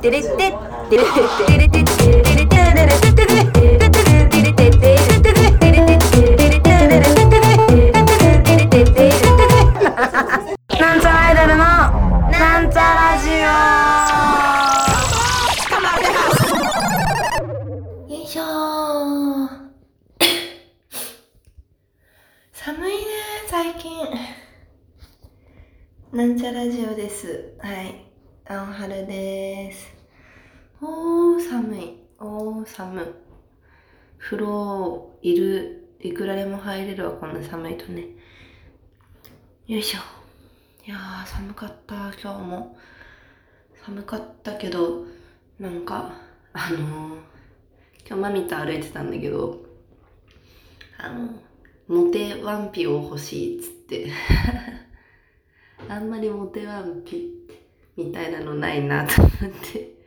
テレテテテレテレテテテレテレテテテテテなんちゃラジオです。はい。青春です。おー寒い。おー寒風呂いるいくらでも入れるわこんな寒いとね。よいしょ。いやー寒かった今日も。寒かったけどなんかあのー、今日マミと歩いてたんだけどあのモテワンピを欲しいっつって。あんまりモテワンピみたいなのないなと思って。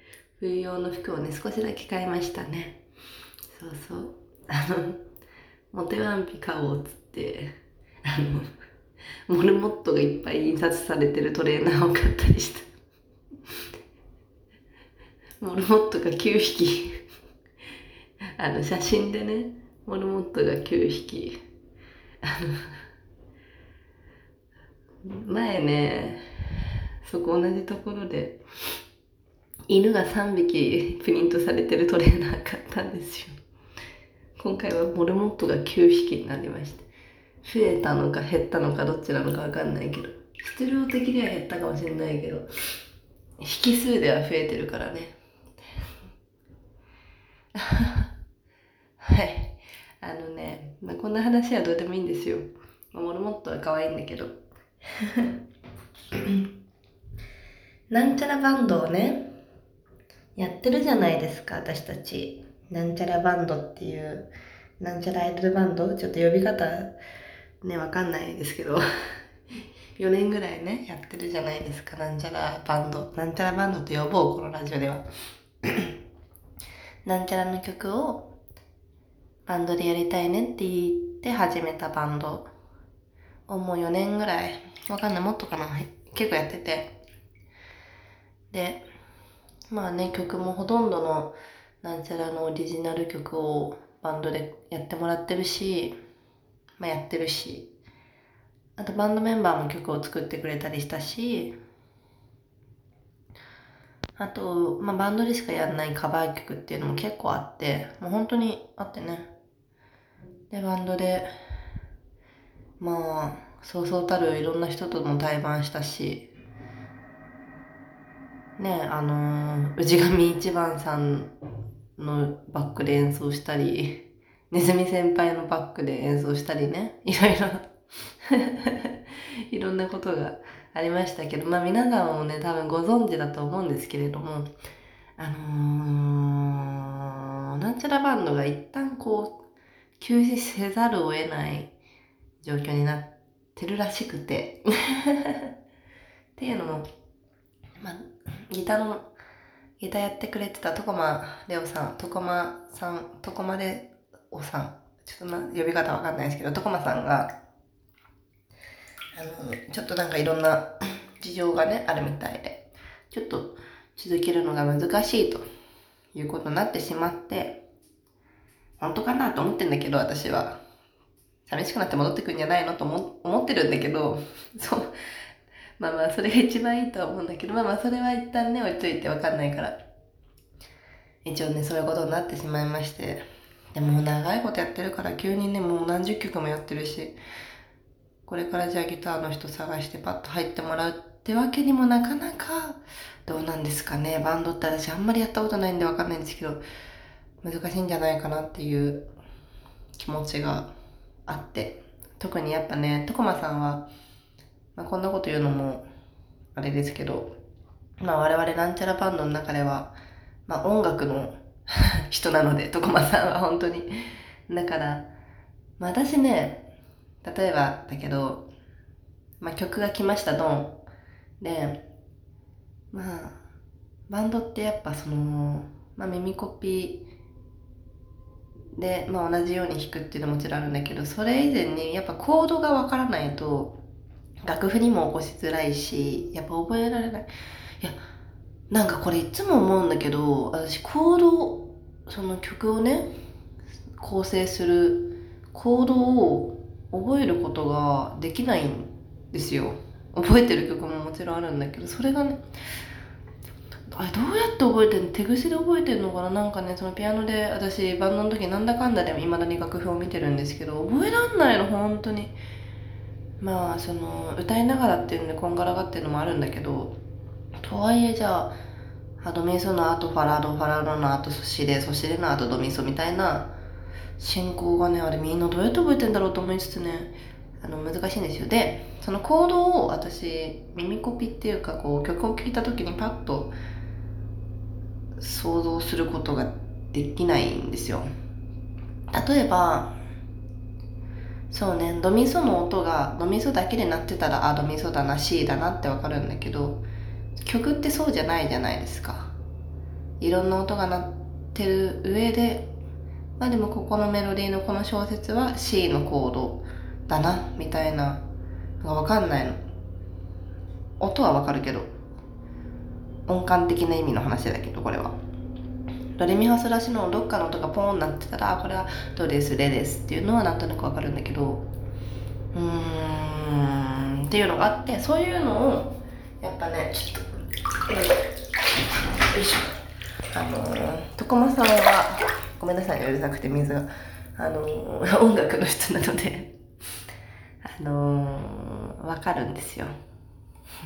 冬用の服をね少しだけ買いましたね。そうそう。あのモテワンピ買おうっつってあのモルモットがいっぱい印刷されてるトレーナーを買ったりした。モルモットが9匹。あの写真でねモルモットが9匹。あの前ねそこ同じところで犬が3匹プリントされてるトレーナー買ったんですよ。今回はモルモットが9匹になりまして。増えたのか減ったのかどっちなのかわかんないけど。質量的には減ったかもしれないけど。引数では増えてるからね。はい。あのね、まあ、こんな話はどうでもいいんですよ、まあ、モルモットは可愛いんだけど。なんちゃらバンドをねやってるじゃないですか私たちなんちゃらバンドっていうなんちゃらアイドルバンド？ちょっと呼び方ね、わかんないですけど 4年ぐらいね、やってるじゃないですか。なんちゃらバンド。なんちゃらバンドと呼ぼう、このラジオでは。なんちゃらの曲をバンドでやりたいねって言って始めたバンドをもう4年ぐらい、わかんない、もっとかな、結構やってて。で、まあね、曲もほとんどのなんちゃらのオリジナル曲をバンドでやってもらってるし、まあ、やってるしあとバンドメンバーも曲を作ってくれたりしたしあと、まあ、バンドでしかやんないカバー曲っていうのも結構あってもう本当にあってね。でバンドでまあそうそうたるいろんな人とも対バンしたしねあのー、氏神一番さんのバックで演奏したり ネズミ先輩のバックで演奏したりね、いろいろ いろんなことがありましたけど、まあ皆さんもね、多分ご存知だと思うんですけれども、あのー、なんちゃらバンドが一旦こう、休止せざるを得ない状況になってるらしくて っていうのも、まあ、ギターの、ギターやってくれてたトコマレオさん、トコマさん、トコマレおさん、ちょっとま、呼び方わかんないですけど、徳間さんが、あの、ちょっとなんかいろんな事情がね、あるみたいで、ちょっと続けるのが難しいということになってしまって、本当かなと思ってんだけど、私は。寂しくなって戻ってくるんじゃないのと思ってるんだけど、そう。まあまあ、それが一番いいとは思うんだけど、まあまあ、それは一旦ね、置いといてわかんないから。一応ね、そういうことになってしまいまして。でも長いことやってるから急にね、もう何十曲もやってるし、これからじゃあギターの人探してパッと入ってもらうってわけにもなかなか、どうなんですかね。バンドって私あんまりやったことないんでわかんないんですけど、難しいんじゃないかなっていう気持ちがあって。特にやっぱね、トコマさんは、まあ、こんなこと言うのもあれですけど、まあ我々なんちゃらバンドの中では、まあ音楽の 人なので、徳間さんは本当に。だから、まあ、私ね、例えばだけど、まあ、曲が来ました、ドン。で、まあ、バンドってやっぱその、まあ、耳コピーで、まあ、同じように弾くっていうのももちろんあるんだけど、それ以前にやっぱコードがわからないと、楽譜にも起こしづらいし、やっぱ覚えられない。いや、なんかこれいつも思うんだけど私コードその曲をね構成するコードを覚えることができないんですよ。覚えてる曲ももちろんあるんだけどそれがねあれどうやって覚えてんの？手癖で覚えてんのかな？なんかねそのピアノで私バンドの時なんだかんだでいまだに楽譜を見てるんですけど覚えらんないの本当に。まあその歌いながらっていうんでこんがらがってるのもあるんだけどとはいえじゃあアドミソの後ファラドファラドの後ソシレソシレの後ドミソみたいな進行がねあれみんなどうやって覚えてんだろうと思いつつねあの難しいんですよ。でそのコードを私耳コピっていうかこう曲を聴いた時にパッと想像することができないんですよ。例えばそうね。ドミソの音がドミソだけで鳴ってたらあドミソだな C だなってわかるんだけど曲ってそうじゃないじゃないですか。いろんな音が鳴ってる上でまあでもここのメロディーのこの小説は C のコードだなみたいなのがわかんないの。音はわかるけど音感的な意味の話だけどこれは。ドレミファソラシのどっかの音がポーンなってたらこれはドレスレですっていうのはなんとなくわかるんだけど。うーんっていうのがあってそういうのをやっぱねちょっとよいしょ。あの徳間さんはごめんなさいねうるさくて水があの 音楽の人なので。あのわかるんですよ。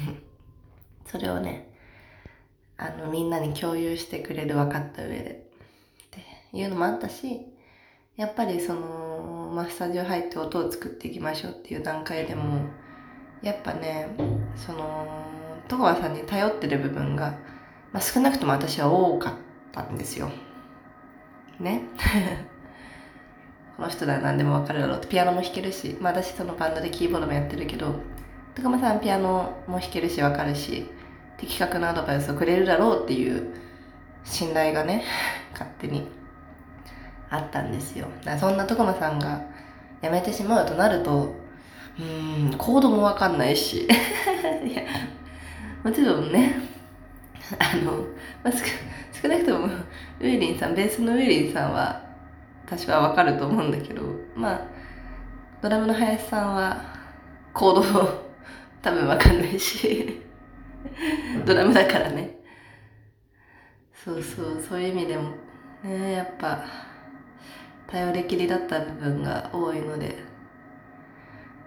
それをねあの、みんなに共有してくれる分かった上で。っていうのもあったし、やっぱりその、まあ、スタジオ入って音を作っていきましょうっていう段階でも、やっぱね、その、戸川さんに頼ってる部分が、まあ、少なくとも私は多かったんですよ。ね？この人なら何でもわかるだろうって、ピアノも弾けるし、まあ私そのバンドでキーボードもやってるけど、戸川さんピアノも弾けるしわかるし、的確なアドバイスをくれるだろうっていう信頼がね勝手にあったんですよ。だからそんな徳間さんが辞めてしまうとなるとうーんコードもわかんないし。いやもちろんねあの、まあ、少なくともウェリンさんベースのウェリンさんは私はわかると思うんだけどまあドラムの林さんはコードを多分わかんないし。ドラムだからね。そうそうそういう意味でもねやっぱ頼りきりだった部分が多いので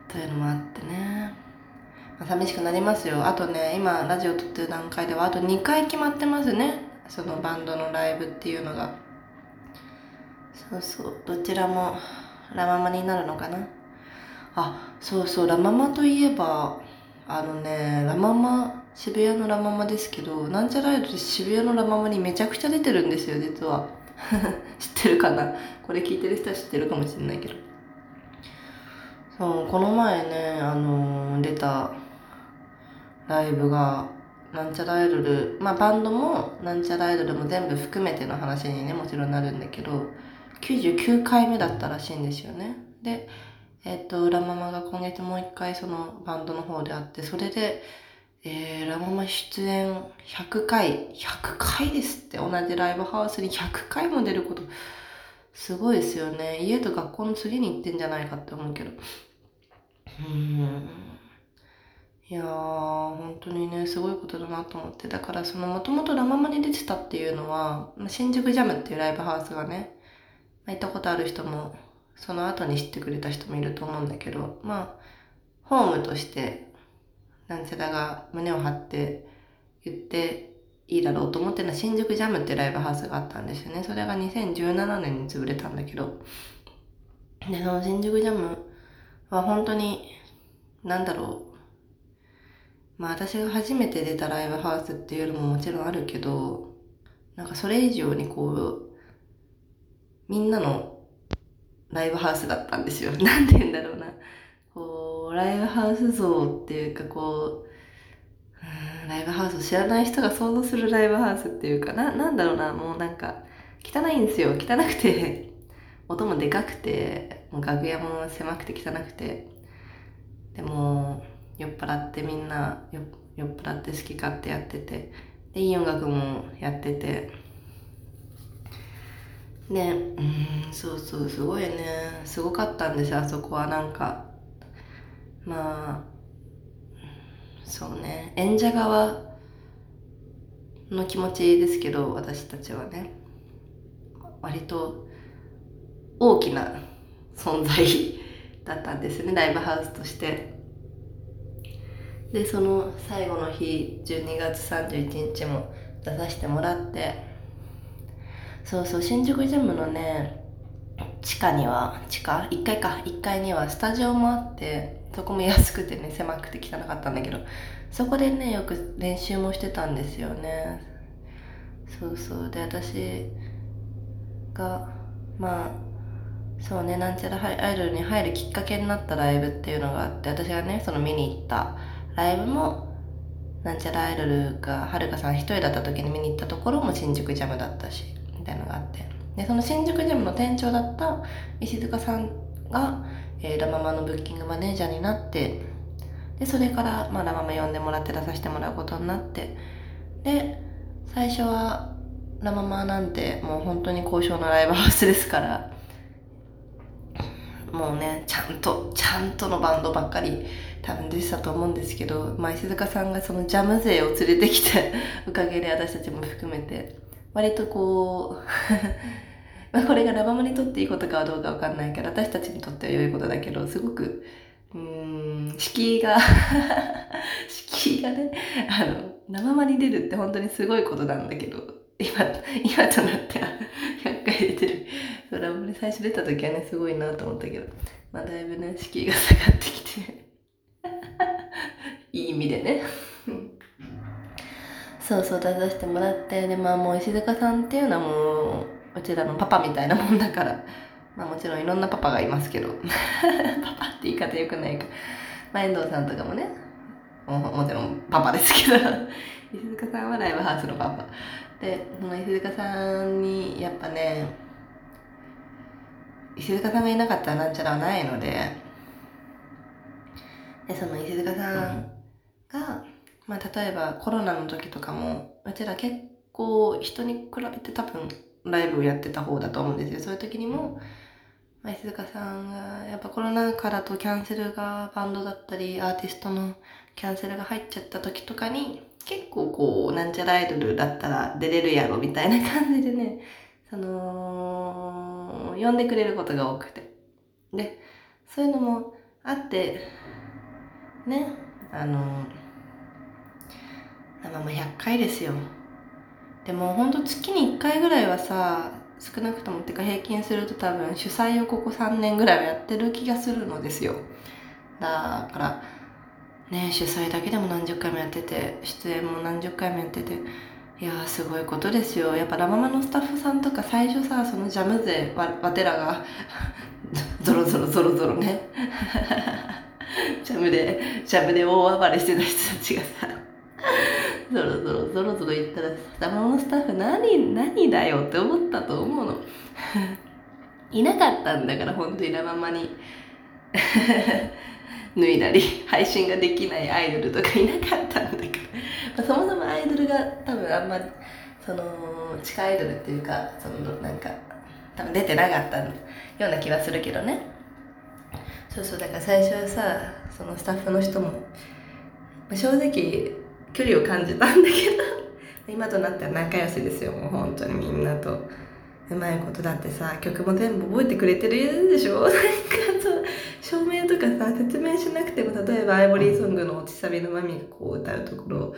というのもあってね、まあ、寂しくなりますよ。あとね今ラジオ撮ってる段階ではあと2回決まってますね。そのバンドのライブっていうのが。そうそう。どちらもラママになるのかな。あそうそう。ラママといえばあのねラママ渋谷のラママですけどなんちゃらアイドル渋谷のラママにめちゃくちゃ出てるんですよ実は。知ってるかな？これ聞いてる人は知ってるかもしれないけど。そうこの前ねあのー、出たライブがなんちゃらアイドルまあバンドもなんちゃらアイドルも全部含めての話にねもちろんなるんだけど99回目だったらしいんですよね。でえっ、ー、とラママが今月もう一回そのバンドの方であってそれでえー、ラママ出演100回、100回ですって、同じライブハウスに100回も出ること、すごいですよね。家と学校の次に行ってんじゃないかって思うけど。うん。いやー、本当にね、すごいことだなと思って。だから、その、もともとラママに出てたっていうのは、新宿ジャムっていうライブハウスがね、まあ、行ったことある人も、その後に知ってくれた人もいると思うんだけど、まあ、ホームとしてなんちゃらが胸を張って言っていいだろうと思ってるのは新宿ジャムってライブハウスがあったんですよね。それが2017年に潰れたんだけど。で、その新宿ジャムは本当に、なんだろう。まあ私が初めて出たライブハウスっていうのももちろんあるけど、なんかそれ以上にこう、みんなのライブハウスだったんですよ。なんて言うんだろうな。ライブハウス像っていうかこう、ライブハウスを知らない人が想像するライブハウスっていうかな、なんだろうな、もうなんか、汚いんですよ。汚くて、音もでかくて、もう楽屋も狭くて汚くて、でも、酔っ払ってみんな、酔っ払って好き勝手やってて、でいい音楽もやってて。ねうんそうそうすごいね。すごかったんですよあそこは。なんかまあそうね。演者側の気持ちですけど私たちはね。割と大きな存在 だったんですねライブハウスとして。でその最後の日12月31日も出させてもらって。そうそう新宿ジャムのね地下には地下？1階か。1階にはスタジオもあって。そこも安くてね狭くて汚かったんだけど。そこでねよく練習もしてたんですよね。そうそう。で私がまあそうねなんちゃらアイドルに入るきっかけになったライブっていうのがあって私がねその見に行ったライブもなんちゃらアイドルがはるかさん一人だった時に見に行ったところも新宿ジャムだったしみたいなのがあって。でその新宿ジャムの店長だった石塚さんが、えー、ラ・ママのブッキングマネージャーになってでそれから、まあ、ラ・ママ呼んでもらって出させてもらうことになってで最初はラ・ママなんてもう本当に交渉のライブハウスですからもうねちゃんとちゃんとのバンドばっかり多分出てたと思うんですけど、まあ、石塚さんがそのジャム勢を連れてきて おかげで私たちも含めて割とこう まあこれがラバマにとっていいことかどうかわかんないけど私たちにとっては良いことだけどすごくうーん敷居が 敷居がねあの生間に出るって本当にすごいことなんだけど今今となっては100回出てる。ラバマに最初出た時はねすごいなと思ったけどまあだいぶね敷居が下がってきて。いい意味でね。そうそう出させてもらってでまあもう石塚さんっていうのはもううちらのパパみたいなもんだから。まあもちろんいろんなパパがいますけど。パパって言い方よくないか、まあ、遠藤さんとかもね。ももちろんパパですけど。石塚さんはライブハウスのパパ。でその石塚さんにやっぱね石塚さんがいなかったらなんちゃらはないので。でその石塚さんが、まあ、例えばコロナの時とかもうちら結構人に比べて多分ライブをやってた方だと思うんですよ。そういう時にも、まあ、石塚さんがやっぱコロナ禍だとキャンセルがバンドだったりアーティストのキャンセルが入っちゃった時とかに結構こうなんちゃらアイドルだったら出れるやろみたいな感じでねその呼んでくれることが多くて。でそういうのもあってねあのまあ100回ですよ。でもほんと月に1回ぐらいはさ少なくともってか平均すると多分主催をここ3年ぐらいはやってる気がするのですよ。だからね主催だけでも何十回もやってて出演も何十回もやってていやすごいことですよ。やっぱラ・ママのスタッフさんとか最初さそのジャム勢わわてらが ゾロゾロゾロゾロね。ジャムでジャムで大暴れしてた人たちがさゾロゾロゾロゾロ言ったらラ・ママのスタッフ何何だよって思ったと思うの。いなかったんだから本当にラ・ママに。脱いだり配信ができないアイドルとかいなかったんだから、ま、そもそもアイドルが多分あんまその地下アイドルっていうかそのなんか多分出てなかったような気はするけどね。そうそうだから最初はさそのスタッフの人も正直距離を感じたんだけど。今となっては仲良しですよ。もう本当にみんなと。うまいことだってさ曲も全部覚えてくれてるでしょ？なんかそう照明とかさ説明しなくても例えばアイボリーソングの「落ちサビのマミ」がこう歌うところ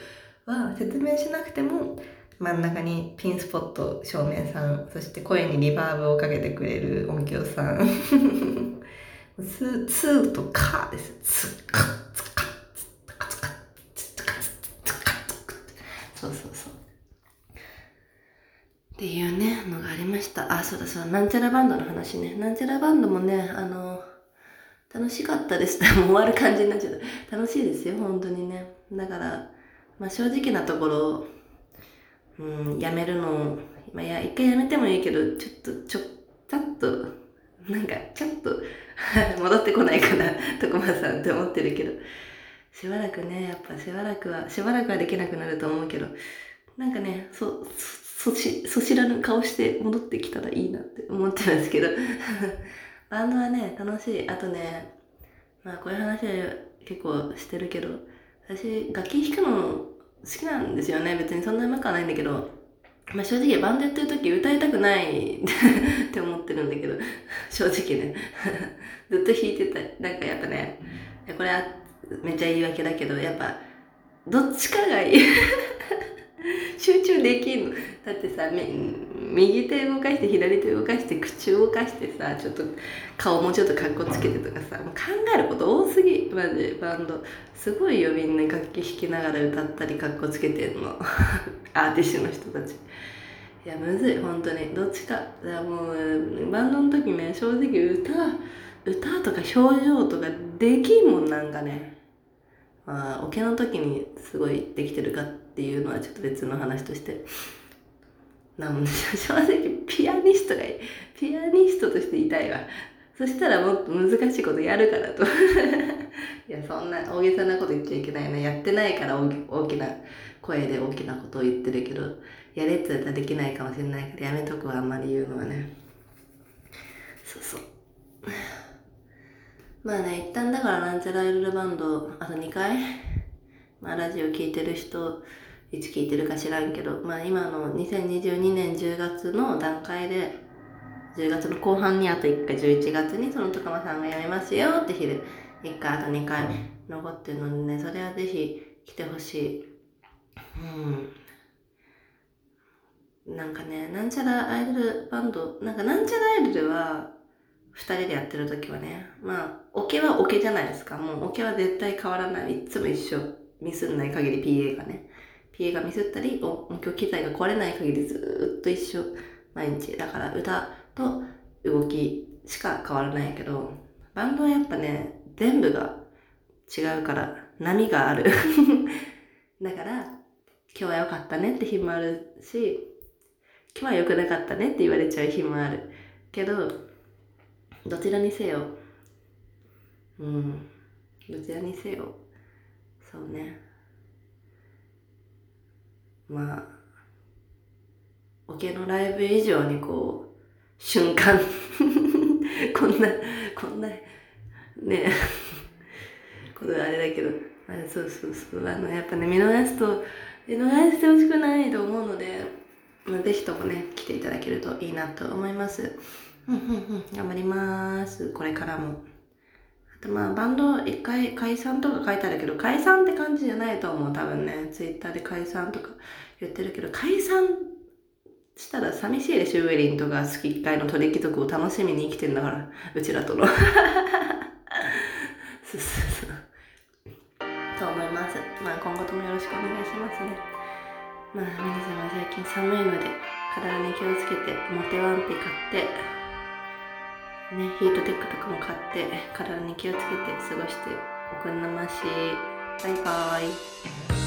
は説明しなくても真ん中にピンスポット照明さんそして声にリバーブをかけてくれる音響さん。ツーとカーです。ツカツカツカツカツカツカそうそうそうっていうねのがありした。あそうだそうだ。なんちゃらバンドの話ね。なんちゃらバンドもねあの楽しかったです。もう終わる感じになっちゃった。楽しいですよ本当にね。だからまあ正直なところうんやめるのまあ、いや一回やめてもいいけどちょっとちょちょっとなんかちょっと 戻ってこないかな 徳間さんって思ってるけど。しばらくねやっぱしばらくはしばらくはできなくなると思うけど。なんかねそそそちそちらの顔して戻ってきたらいいなって思ってますけど。バンドはね楽しい。あとねまあこういう話は結構してるけど私楽器弾くの好きなんですよね。別にそんなうまくはないんだけど。まあ正直バンドやってる時歌いたくないって思ってるんだけど。正直ね。ずっと弾いてた。なんかやっぱねこれはめっちゃ言い訳だけどやっぱどっちかがいい。集中できんの。だってさ右手動かして左手動かして口動かしてさちょっと顔もちょっとかっこつけてとかさもう考えること多すぎマジバンド。すごいよみんな楽器弾きながら歌ったりかっこつけてんの。アーティストの人たち。いやむずい本当に。どっちか。だからもうバンドの時ね正直歌歌とか表情とかできんもんなんかね。まあオケの時にすごいできてるかっていうのはちょっと別の話として。なん 正直ピアニストがいい。ピアニストとしていたいわ。そしたらもっと難しいことやるからと。いやそんな大げさなこと言っちゃいけないな。やってないから大きな声で大きなことを言ってるけど。やれって言ったらできないかもしれないからやめとくわあんまり言うのはね。そうそう。まあね一旦だからなんちゃらエルルバンドあと2回。まあラジオ聴いてる人いつ聞いてるか知らんけどまあ今の2022年10月の段階で10月の後半にあと1回11月にその高間さんが辞めますよって日で1回あと2回残ってるのでねそれはぜひ来てほしい。うん。なんかねなんちゃらアイドルバンドなんかなんちゃらアイドルは2人でやってる時はねまあオケはオケじゃないですか。もうオケは絶対変わらない。いつも一緒。ミスんない限り PA がね。PA がミスったり音響機材が壊れない限りずっと一緒。毎日。だから歌と動きしか変わらないけどバンドはやっぱね全部が違うから波がある。だから今日は良かったねって日もあるし今日は良くなかったねって言われちゃう日もある。けどどちらにせようんどちらにせよそうね。まあオケのライブ以上にこう瞬間。こんなこんなね。ことあれだけど。あそうそうそう。あのやっぱね見逃すと見逃してほしくないと思うので、まあ、ぜひともね来ていただけるといいなと思います。頑張ります。これからも。あとまあバンド一回解散とか書いてあるけど解散って感じじゃないと思う多分ね。ツイッターで解散とか言ってるけど解散したら寂しいでしょウェリンとか月1回の鳥貴族を楽しみに生きてんだからうちらとの。そうそうそう。と思います。まあ今後ともよろしくお願いしますね。まあ皆様最近寒いので体に気をつけてモテワンピ買ってねヒートテックとかも買って体に気をつけて過ごしておくんなましバイバーイ。